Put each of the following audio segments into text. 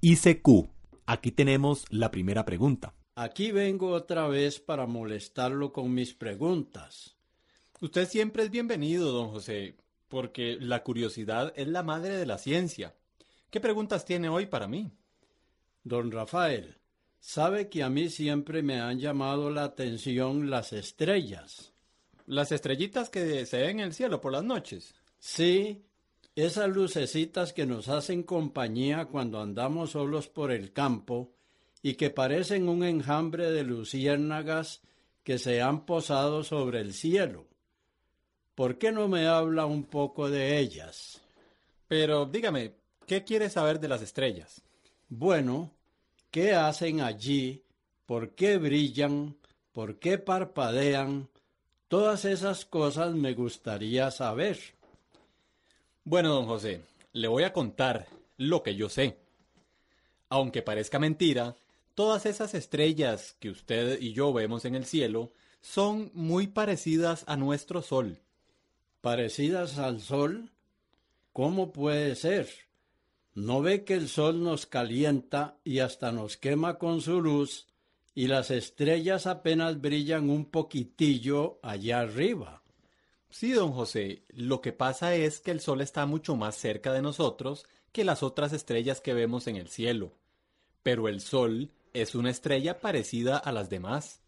ICQ. Aquí tenemos la primera pregunta. Aquí vengo otra vez para molestarlo con mis preguntas. Usted siempre es bienvenido, don José, porque la curiosidad es la madre de la ciencia. ¿Qué preguntas tiene hoy para mí? Don Rafael, sabe que a mí siempre me han llamado la atención las estrellas. Las estrellitas que se ven en el cielo por las noches. Sí, esas lucecitas que nos hacen compañía cuando andamos solos por el campo y que parecen un enjambre de luciérnagas que se han posado sobre el cielo. ¿Por qué no me habla un poco de ellas? Pero dígame, ¿qué quiere saber de las estrellas? Bueno, ¿qué hacen allí? ¿Por qué brillan? ¿Por qué parpadean? Todas esas cosas me gustaría saber. Bueno, don José, le voy a contar lo que yo sé. Aunque parezca mentira, todas esas estrellas que usted y yo vemos en el cielo son muy parecidas a nuestro Sol. ¿Parecidas al Sol? ¿Cómo puede ser? ¿No ve que el Sol nos calienta y hasta nos quema con su luz y las estrellas apenas brillan un poquitillo allá arriba? Sí, don José, lo que pasa es que el Sol está mucho más cerca de nosotros que las otras estrellas que vemos en el cielo. Pero el Sol es una estrella parecida a las demás.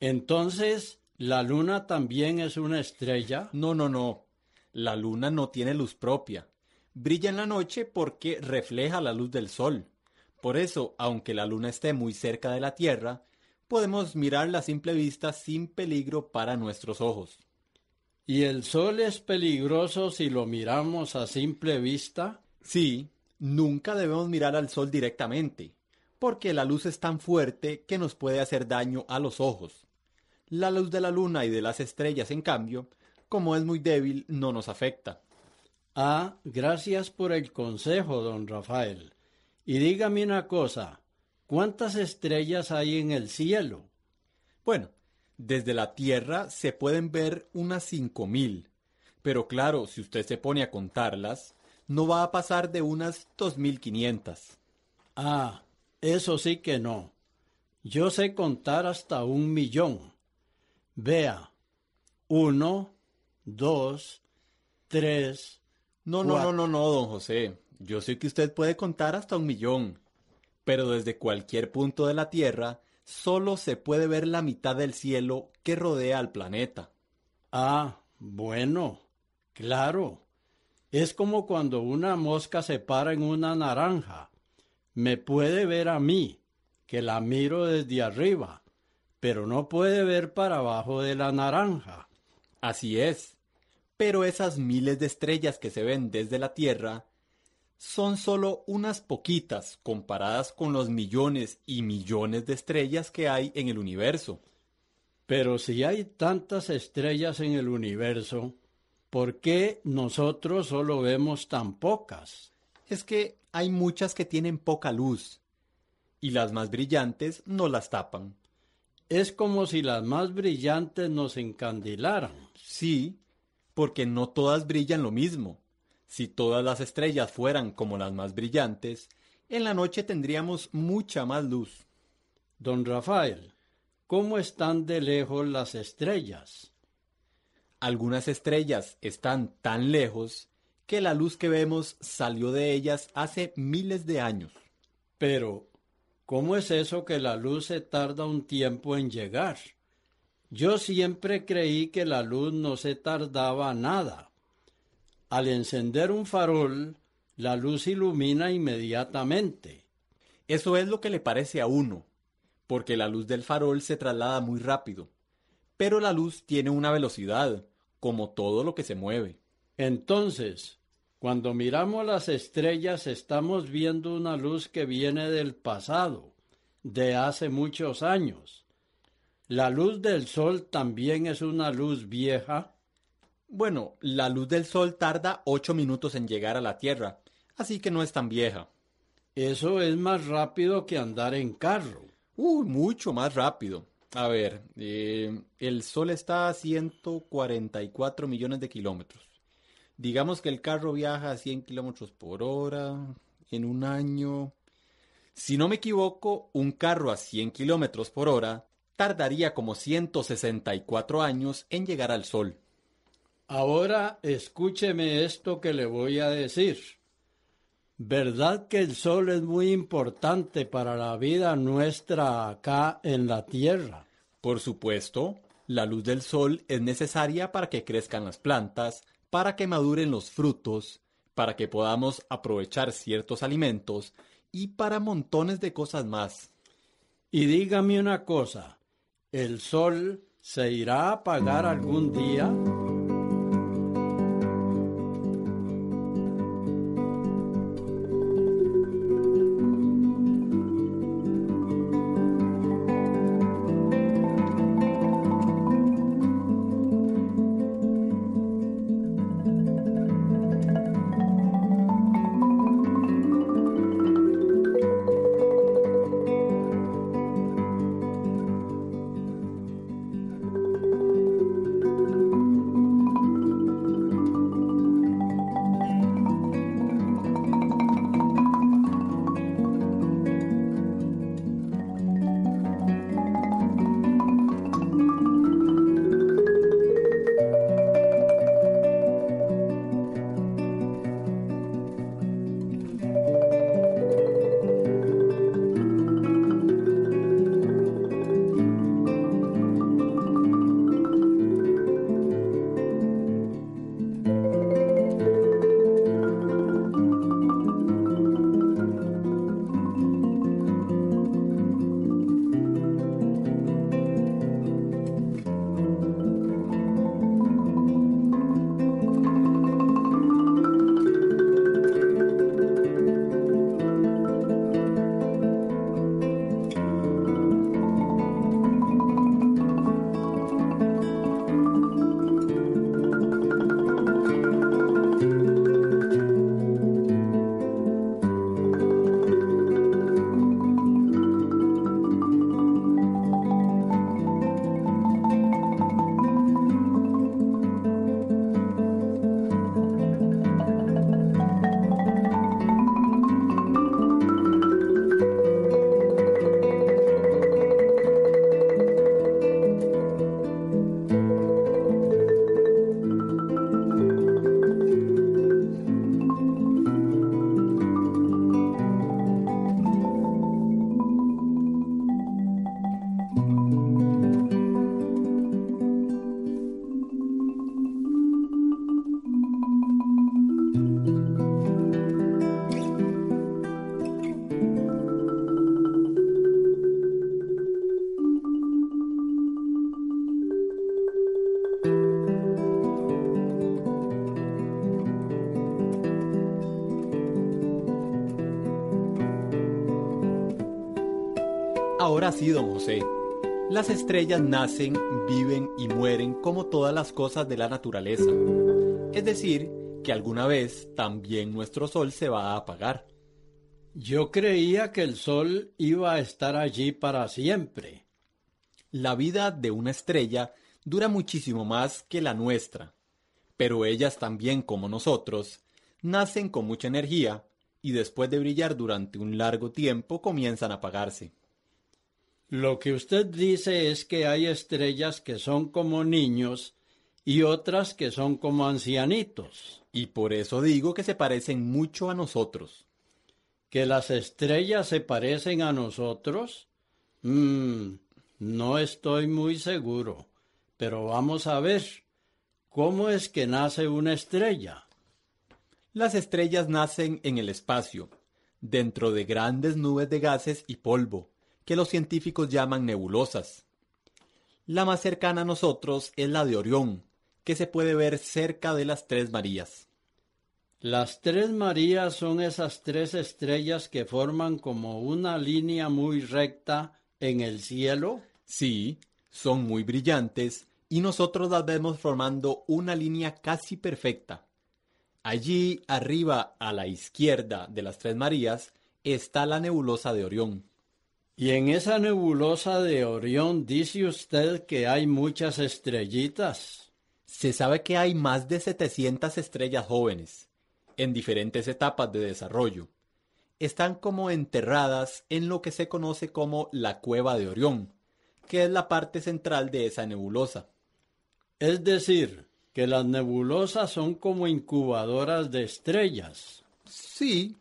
Entonces, ¿la luna también es una estrella? No, no, no. La luna no tiene luz propia. Brilla en la noche porque refleja la luz del Sol. Por eso, aunque la luna esté muy cerca de la Tierra, podemos mirarla a simple vista sin peligro para nuestros ojos. ¿Y el sol es peligroso si lo miramos a simple vista? Sí, nunca debemos mirar al sol directamente, porque la luz es tan fuerte que nos puede hacer daño a los ojos. La luz de la luna y de las estrellas, en cambio, como es muy débil, no nos afecta. Ah, gracias por el consejo, don Rafael. Y dígame una cosa, ¿cuántas estrellas hay en el cielo? Bueno, desde la Tierra se pueden ver unas cinco mil. Pero claro, si usted se pone a contarlas, no va a pasar de unas dos mil quinientas. Ah, eso sí que no. Yo sé contar hasta un millón. Vea, uno, dos, tres. No, no, no, no, no, don José. Yo sé que usted puede contar hasta un millón. Pero desde cualquier punto de la Tierra solo se puede ver la mitad del cielo que rodea al planeta. Ah, bueno, claro. Es como cuando una mosca se para en una naranja. Me puede ver a mí, que la miro desde arriba, pero no puede ver para abajo de la naranja. Así es. Pero esas miles de estrellas que se ven desde la Tierra son solo unas poquitas comparadas con los millones y millones de estrellas que hay en el universo. Pero si hay tantas estrellas en el universo, ¿por qué nosotros solo vemos tan pocas? Es que hay muchas que tienen poca luz, y las más brillantes no las tapan. Es como si las más brillantes nos encandilaran. Sí, porque no todas brillan lo mismo Si todas las estrellas fueran como las más brillantes, en la noche tendríamos mucha más luz. Don Rafael, ¿cómo están de lejos las estrellas? Algunas estrellas están tan lejos que la luz que vemos salió de ellas hace miles de años. Pero, ¿cómo es eso que la luz se tarda un tiempo en llegar? Yo siempre creí que la luz no se tardaba nada. Al encender un farol, la luz ilumina inmediatamente. Eso es lo que le parece a uno, porque la luz del farol se traslada muy rápido. Pero la luz tiene una velocidad, como todo lo que se mueve. Entonces, cuando miramos las estrellas estamos viendo una luz que viene del pasado, de hace muchos años. ¿La luz del sol también es una luz vieja? Bueno, la luz del sol tarda ocho minutos en llegar a la Tierra, así que no es tan vieja. Eso es más rápido que andar en carro. Uy, mucho más rápido. A ver, eh, el sol está a 144 millones de kilómetros. Digamos que el carro viaja a 100 kilómetros por hora en un año. Si no me equivoco, un carro a 100 kilómetros por hora tardaría como 164 años en llegar al Sol. Ahora escúcheme esto que le voy a decir. ¿Verdad que el Sol es muy importante para la vida nuestra acá en la Tierra? Por supuesto, la luz del Sol es necesaria para que crezcan las plantas, para que maduren los frutos, para que podamos aprovechar ciertos alimentos y para montones de cosas más. Y dígame una cosa, ¿El sol se irá a apagar algún día? Don José. Las estrellas nacen, viven y mueren como todas las cosas de la naturaleza. Es decir, que alguna vez también nuestro sol se va a apagar. Yo creía que el sol iba a estar allí para siempre. La vida de una estrella dura muchísimo más que la nuestra, pero ellas también, como nosotros, Nacen con mucha energía y después de brillar durante un largo tiempo comienzan a apagarse. Lo que usted dice es que hay estrellas que son como niños y otras que son como ancianitos. Y por eso digo que se parecen mucho a nosotros. ¿Que las estrellas se parecen a nosotros? Mmm, no estoy muy seguro, pero vamos a ver. ¿Cómo es que nace una estrella? Las estrellas nacen en el espacio, dentro de grandes nubes de gases y polvo, que los científicos llaman nebulosas. La más cercana a nosotros es la de Orión, que se puede ver cerca de las Tres Marías. Las Tres Marías son esas tres estrellas que forman como una línea muy recta en el cielo. Sí, son muy brillantes y nosotros las vemos formando una línea casi perfecta. Allí arriba a la izquierda de las Tres Marías está la nebulosa de Orión. Y en esa nebulosa de Orión dice usted que hay muchas estrellitas. Se sabe que hay más de 700 estrellas jóvenes, en diferentes etapas de desarrollo. Están como enterradas en lo que se conoce como la cueva de Orión, que es la parte central de esa nebulosa. Es decir, que las nebulosas son como incubadoras de estrellas. Sí,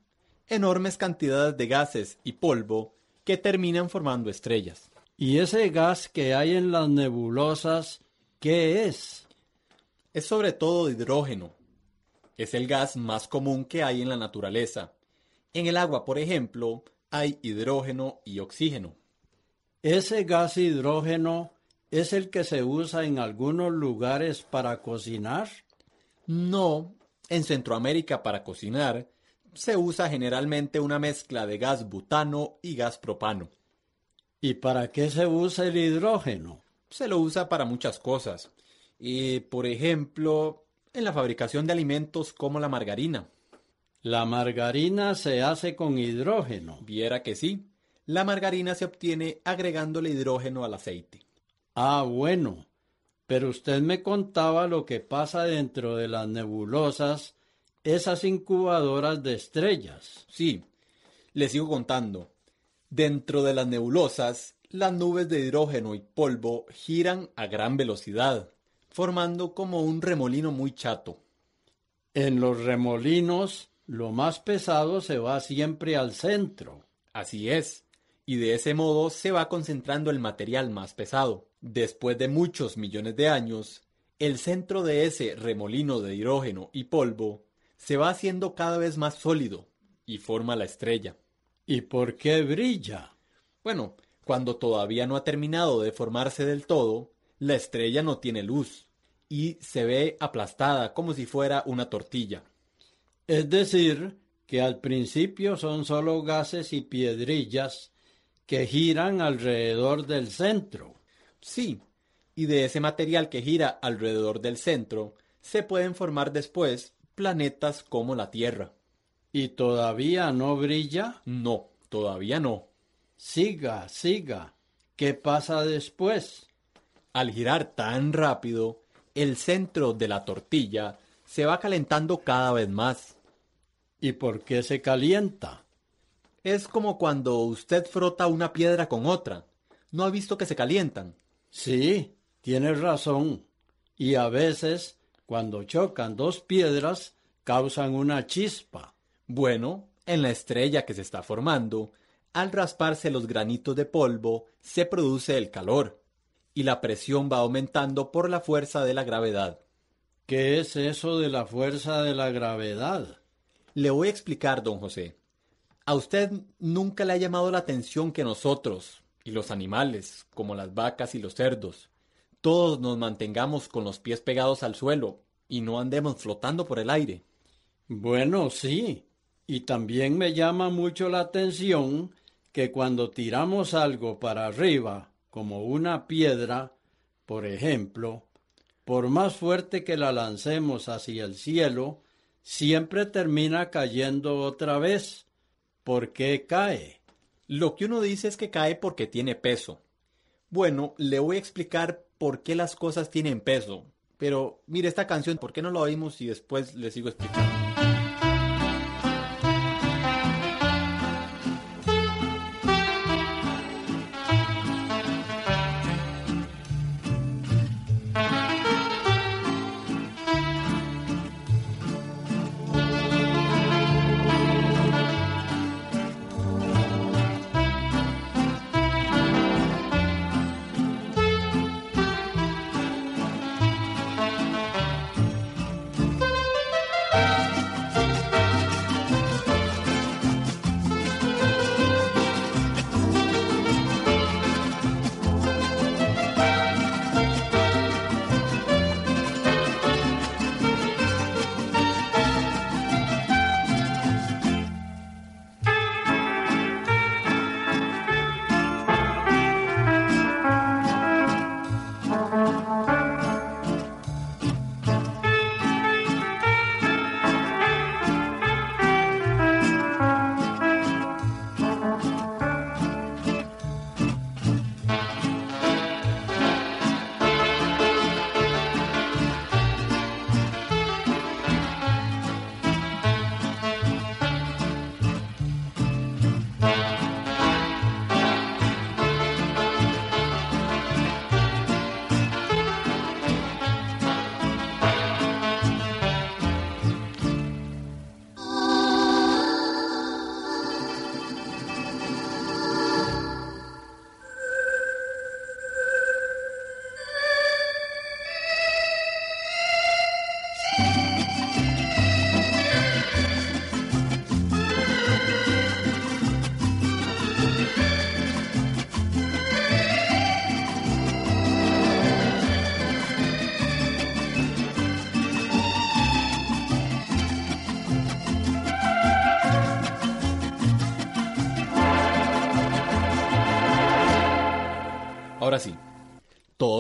enormes cantidades de gases y polvo que terminan formando estrellas. ¿Y ese gas que hay en las nebulosas, qué es? Es sobre todo hidrógeno. Es el gas más común que hay en la naturaleza. En el agua, por ejemplo, hay hidrógeno y oxígeno. Ese gas hidrógeno es el que se usa en algunos lugares para cocinar. No, en Centroamérica para cocinar se usa generalmente una mezcla de gas butano y gas propano. ¿Y para qué se usa el hidrógeno? Se lo usa para muchas cosas. Y, por ejemplo, en la fabricación de alimentos como la margarina. La margarina se hace con hidrógeno. Viera que sí. La margarina se obtiene agregándole hidrógeno al aceite. Ah, bueno. Pero usted me contaba lo que pasa dentro de las nebulosas, esas incubadoras de estrellas. Sí, le sigo contando. Dentro de las nebulosas, las nubes de hidrógeno y polvo giran a gran velocidad, formando como un remolino muy chato. En los remolinos, lo más pesado se va siempre al centro. Así es, y de ese modo se va concentrando el material más pesado. Después de muchos millones de años, el centro de ese remolino de hidrógeno y polvo se va haciendo cada vez más sólido y forma la estrella. ¿Y por qué brilla? Bueno, cuando todavía no ha terminado de formarse del todo, la estrella no tiene luz y se ve aplastada como si fuera una tortilla. Es decir, que al principio son solo gases y piedrillas que giran alrededor del centro. Sí, y de ese material que gira alrededor del centro se pueden formar después planetas como la Tierra. ¿Y todavía no brilla? No, todavía no. Siga, siga. ¿Qué pasa después? Al girar tan rápido, el centro de la tortilla se va calentando cada vez más. ¿Y por qué se calienta? Es como cuando usted frota una piedra con otra. ¿No ha visto que se calientan? Sí, tienes razón. Y a veces, cuando chocan dos piedras, causan una chispa. Bueno, en la estrella que se está formando, al rasparse los granitos de polvo, se produce el calor, y la presión va aumentando por la fuerza de la gravedad. ¿Qué es eso de la fuerza de la gravedad? Le voy a explicar, don José. A usted nunca le ha llamado la atención que nosotros, y los animales, como las vacas y los cerdos, todos nos mantengamos con los pies pegados al suelo y no andemos flotando por el aire. Bueno, sí. Y también me llama mucho la atención que cuando tiramos algo para arriba, como una piedra, por ejemplo, por más fuerte que la lancemos hacia el cielo, siempre termina cayendo otra vez. ¿Por qué cae? Lo que uno dice es que cae porque tiene peso. Bueno, le voy a explicar por qué las cosas tienen peso. Pero mire esta canción, ¿por qué no la oímos y después le sigo explicando?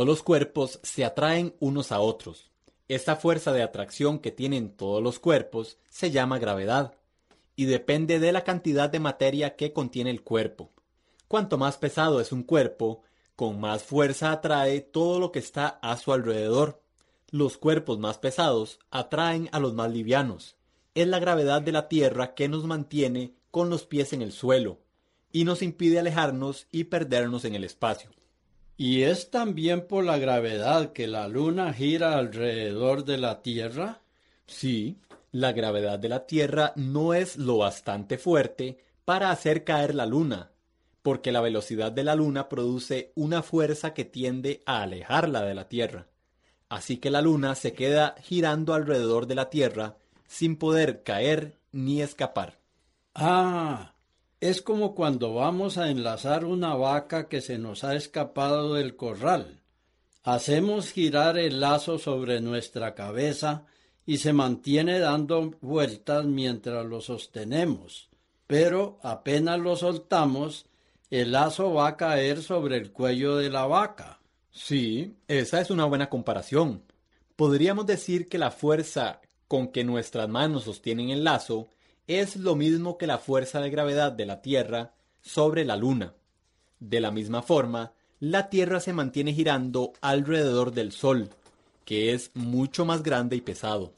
Los cuerpos se atraen unos a otros. Esta fuerza de atracción que tienen todos los cuerpos se llama gravedad y depende de la cantidad de materia que contiene el cuerpo. Cuanto más pesado es un cuerpo, con más fuerza atrae todo lo que está a su alrededor. Los cuerpos más pesados atraen a los más livianos. Es la gravedad de la Tierra que nos mantiene con los pies en el suelo y nos impide alejarnos y perdernos en el espacio. ¿Y es también por la gravedad que la Luna gira alrededor de la Tierra? Sí, la gravedad de la Tierra no es lo bastante fuerte para hacer caer la Luna, porque la velocidad de la Luna produce una fuerza que tiende a alejarla de la Tierra. Así que la Luna se queda girando alrededor de la Tierra sin poder caer ni escapar. Ah, es como cuando vamos a enlazar una vaca que se nos ha escapado del corral. Hacemos girar el lazo sobre nuestra cabeza y se mantiene dando vueltas mientras lo sostenemos, pero apenas lo soltamos, el lazo va a caer sobre el cuello de la vaca. Sí, esa es una buena comparación. Podríamos decir que la fuerza con que nuestras manos sostienen el lazo es lo mismo que la fuerza de gravedad de la Tierra sobre la Luna. De la misma forma, la Tierra se mantiene girando alrededor del Sol, que es mucho más grande y pesado.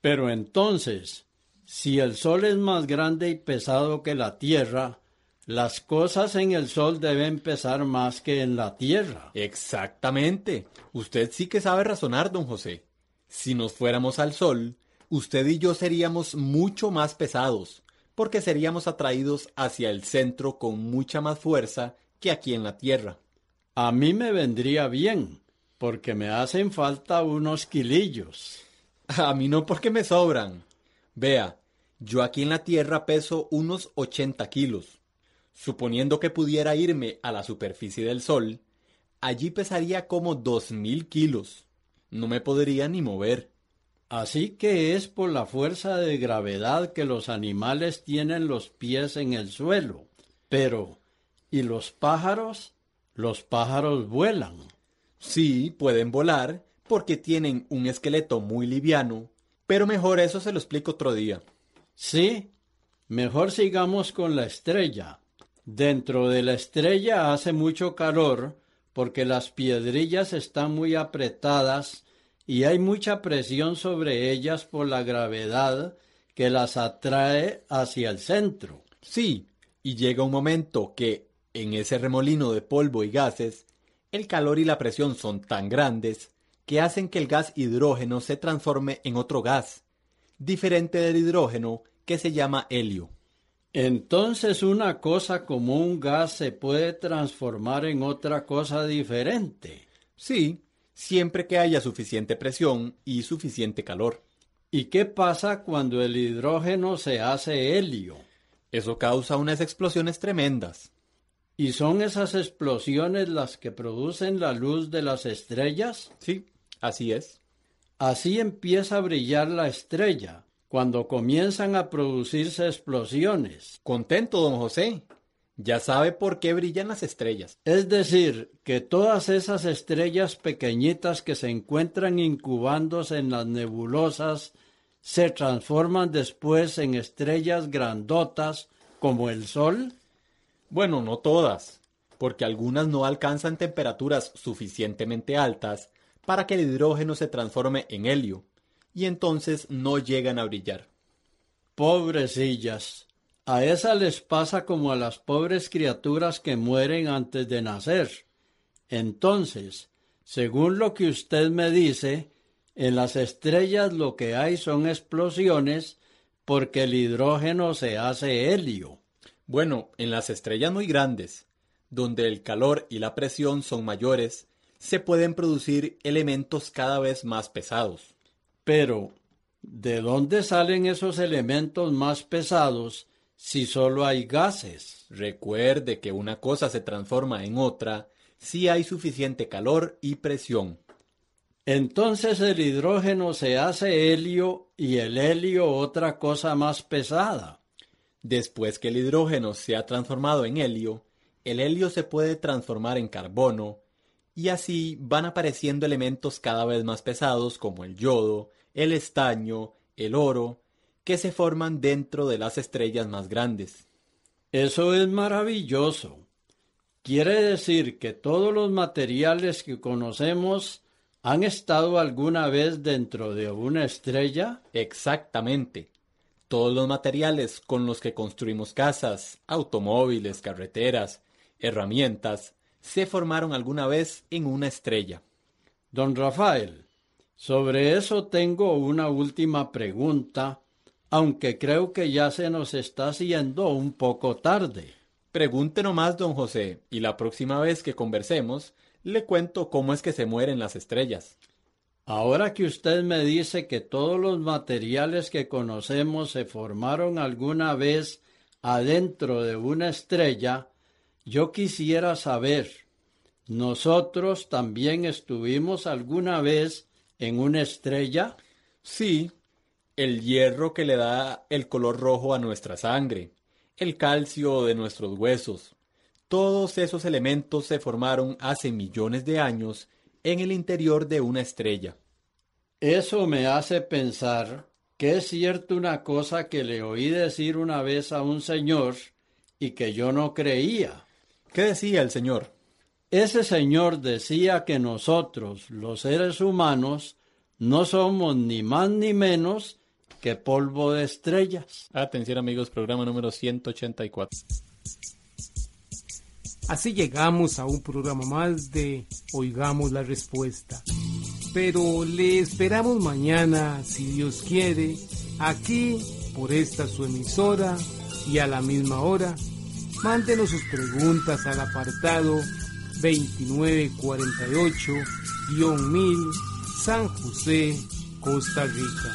Pero entonces, si el Sol es más grande y pesado que la Tierra, las cosas en el Sol deben pesar más que en la Tierra. Exactamente. Usted sí que sabe razonar, don José. Si nos fuéramos al Sol, usted y yo seríamos mucho más pesados, porque seríamos atraídos hacia el centro con mucha más fuerza que aquí en la Tierra. A mí me vendría bien, porque me hacen falta unos kilillos. A mí no porque me sobran. Vea, yo aquí en la Tierra peso unos 80 kilos. Suponiendo que pudiera irme a la superficie del Sol, allí pesaría como dos mil kilos. No me podría ni mover. Así que es por la fuerza de gravedad que los animales tienen los pies en el suelo. Pero, ¿y los pájaros? Los pájaros vuelan. Sí, pueden volar porque tienen un esqueleto muy liviano, pero mejor eso se lo explico otro día. Sí, mejor sigamos con la estrella. Dentro de la estrella hace mucho calor porque las piedrillas están muy apretadas y hay mucha presión sobre ellas por la gravedad que las atrae hacia el centro. Sí, y llega un momento que, en ese remolino de polvo y gases, el calor y la presión son tan grandes que hacen que el gas hidrógeno se transforme en otro gas, diferente del hidrógeno que se llama helio. Entonces una cosa como un gas se puede transformar en otra cosa diferente. Sí, siempre que haya suficiente presión y suficiente calor. ¿Y qué pasa cuando el hidrógeno se hace helio? Eso causa unas explosiones tremendas. ¿Y son esas explosiones las que producen la luz de las estrellas? Sí, así es. Así empieza a brillar la estrella, cuando comienzan a producirse explosiones. Contento, don José. Ya sabe por qué brillan las estrellas. Es decir, que todas esas estrellas pequeñitas que se encuentran incubándose en las nebulosas se transforman después en estrellas grandotas como el Sol. Bueno, no todas, porque algunas no alcanzan temperaturas suficientemente altas para que el hidrógeno se transforme en helio, y entonces no llegan a brillar. Pobrecillas. A esas les pasa como a las pobres criaturas que mueren antes de nacer. Entonces, según lo que usted me dice, en las estrellas lo que hay son explosiones porque el hidrógeno se hace helio. Bueno, en las estrellas muy grandes, donde el calor y la presión son mayores, se pueden producir elementos cada vez más pesados. Pero, ¿de dónde salen esos elementos más pesados si solo hay gases? Recuerde que una cosa se transforma en otra si hay suficiente calor y presión. Entonces el hidrógeno se hace helio y el helio otra cosa más pesada. Después que el hidrógeno se ha transformado en helio, el helio se puede transformar en carbono y así van apareciendo elementos cada vez más pesados como el yodo, el estaño, el oro, que se forman dentro de las estrellas más grandes. Eso es maravilloso. Quiere decir que todos los materiales que conocemos han estado alguna vez dentro de una estrella. Exactamente. Todos los materiales con los que construimos casas, automóviles, carreteras, herramientas, se formaron alguna vez en una estrella. Don Rafael, sobre eso tengo una última pregunta, aunque creo que ya se nos está haciendo un poco tarde. Pregunte nomás, don José, y la próxima vez que conversemos, le cuento cómo es que se mueren las estrellas. Ahora que usted me dice que todos los materiales que conocemos se formaron alguna vez adentro de una estrella, yo quisiera saber, ¿nosotros también estuvimos alguna vez en una estrella? Sí, el hierro que le da el color rojo a nuestra sangre, el calcio de nuestros huesos. Todos esos elementos se formaron hace millones de años en el interior de una estrella. Eso me hace pensar que es cierto una cosa que le oí decir una vez a un señor y que yo no creía. ¿Qué decía el Señor? Ese Señor decía que nosotros, los seres humanos, no somos ni más ni menos que polvo de estrellas. Atención amigos, programa número 184. Así llegamos a un programa más de Oigamos la Respuesta. Pero le esperamos mañana, si Dios quiere, aquí por esta su emisora y a la misma hora Mándenos sus preguntas al apartado 2948-1000 San José, Costa Rica.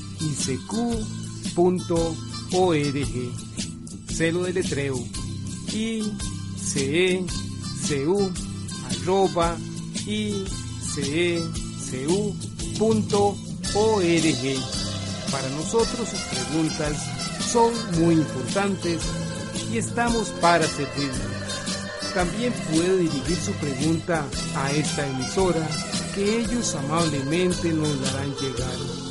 Celo de letreo icecu icecu.org. Para nosotros sus preguntas son muy importantes y estamos para servirle. También puede dirigir su pregunta a esta emisora que ellos amablemente nos darán llegar.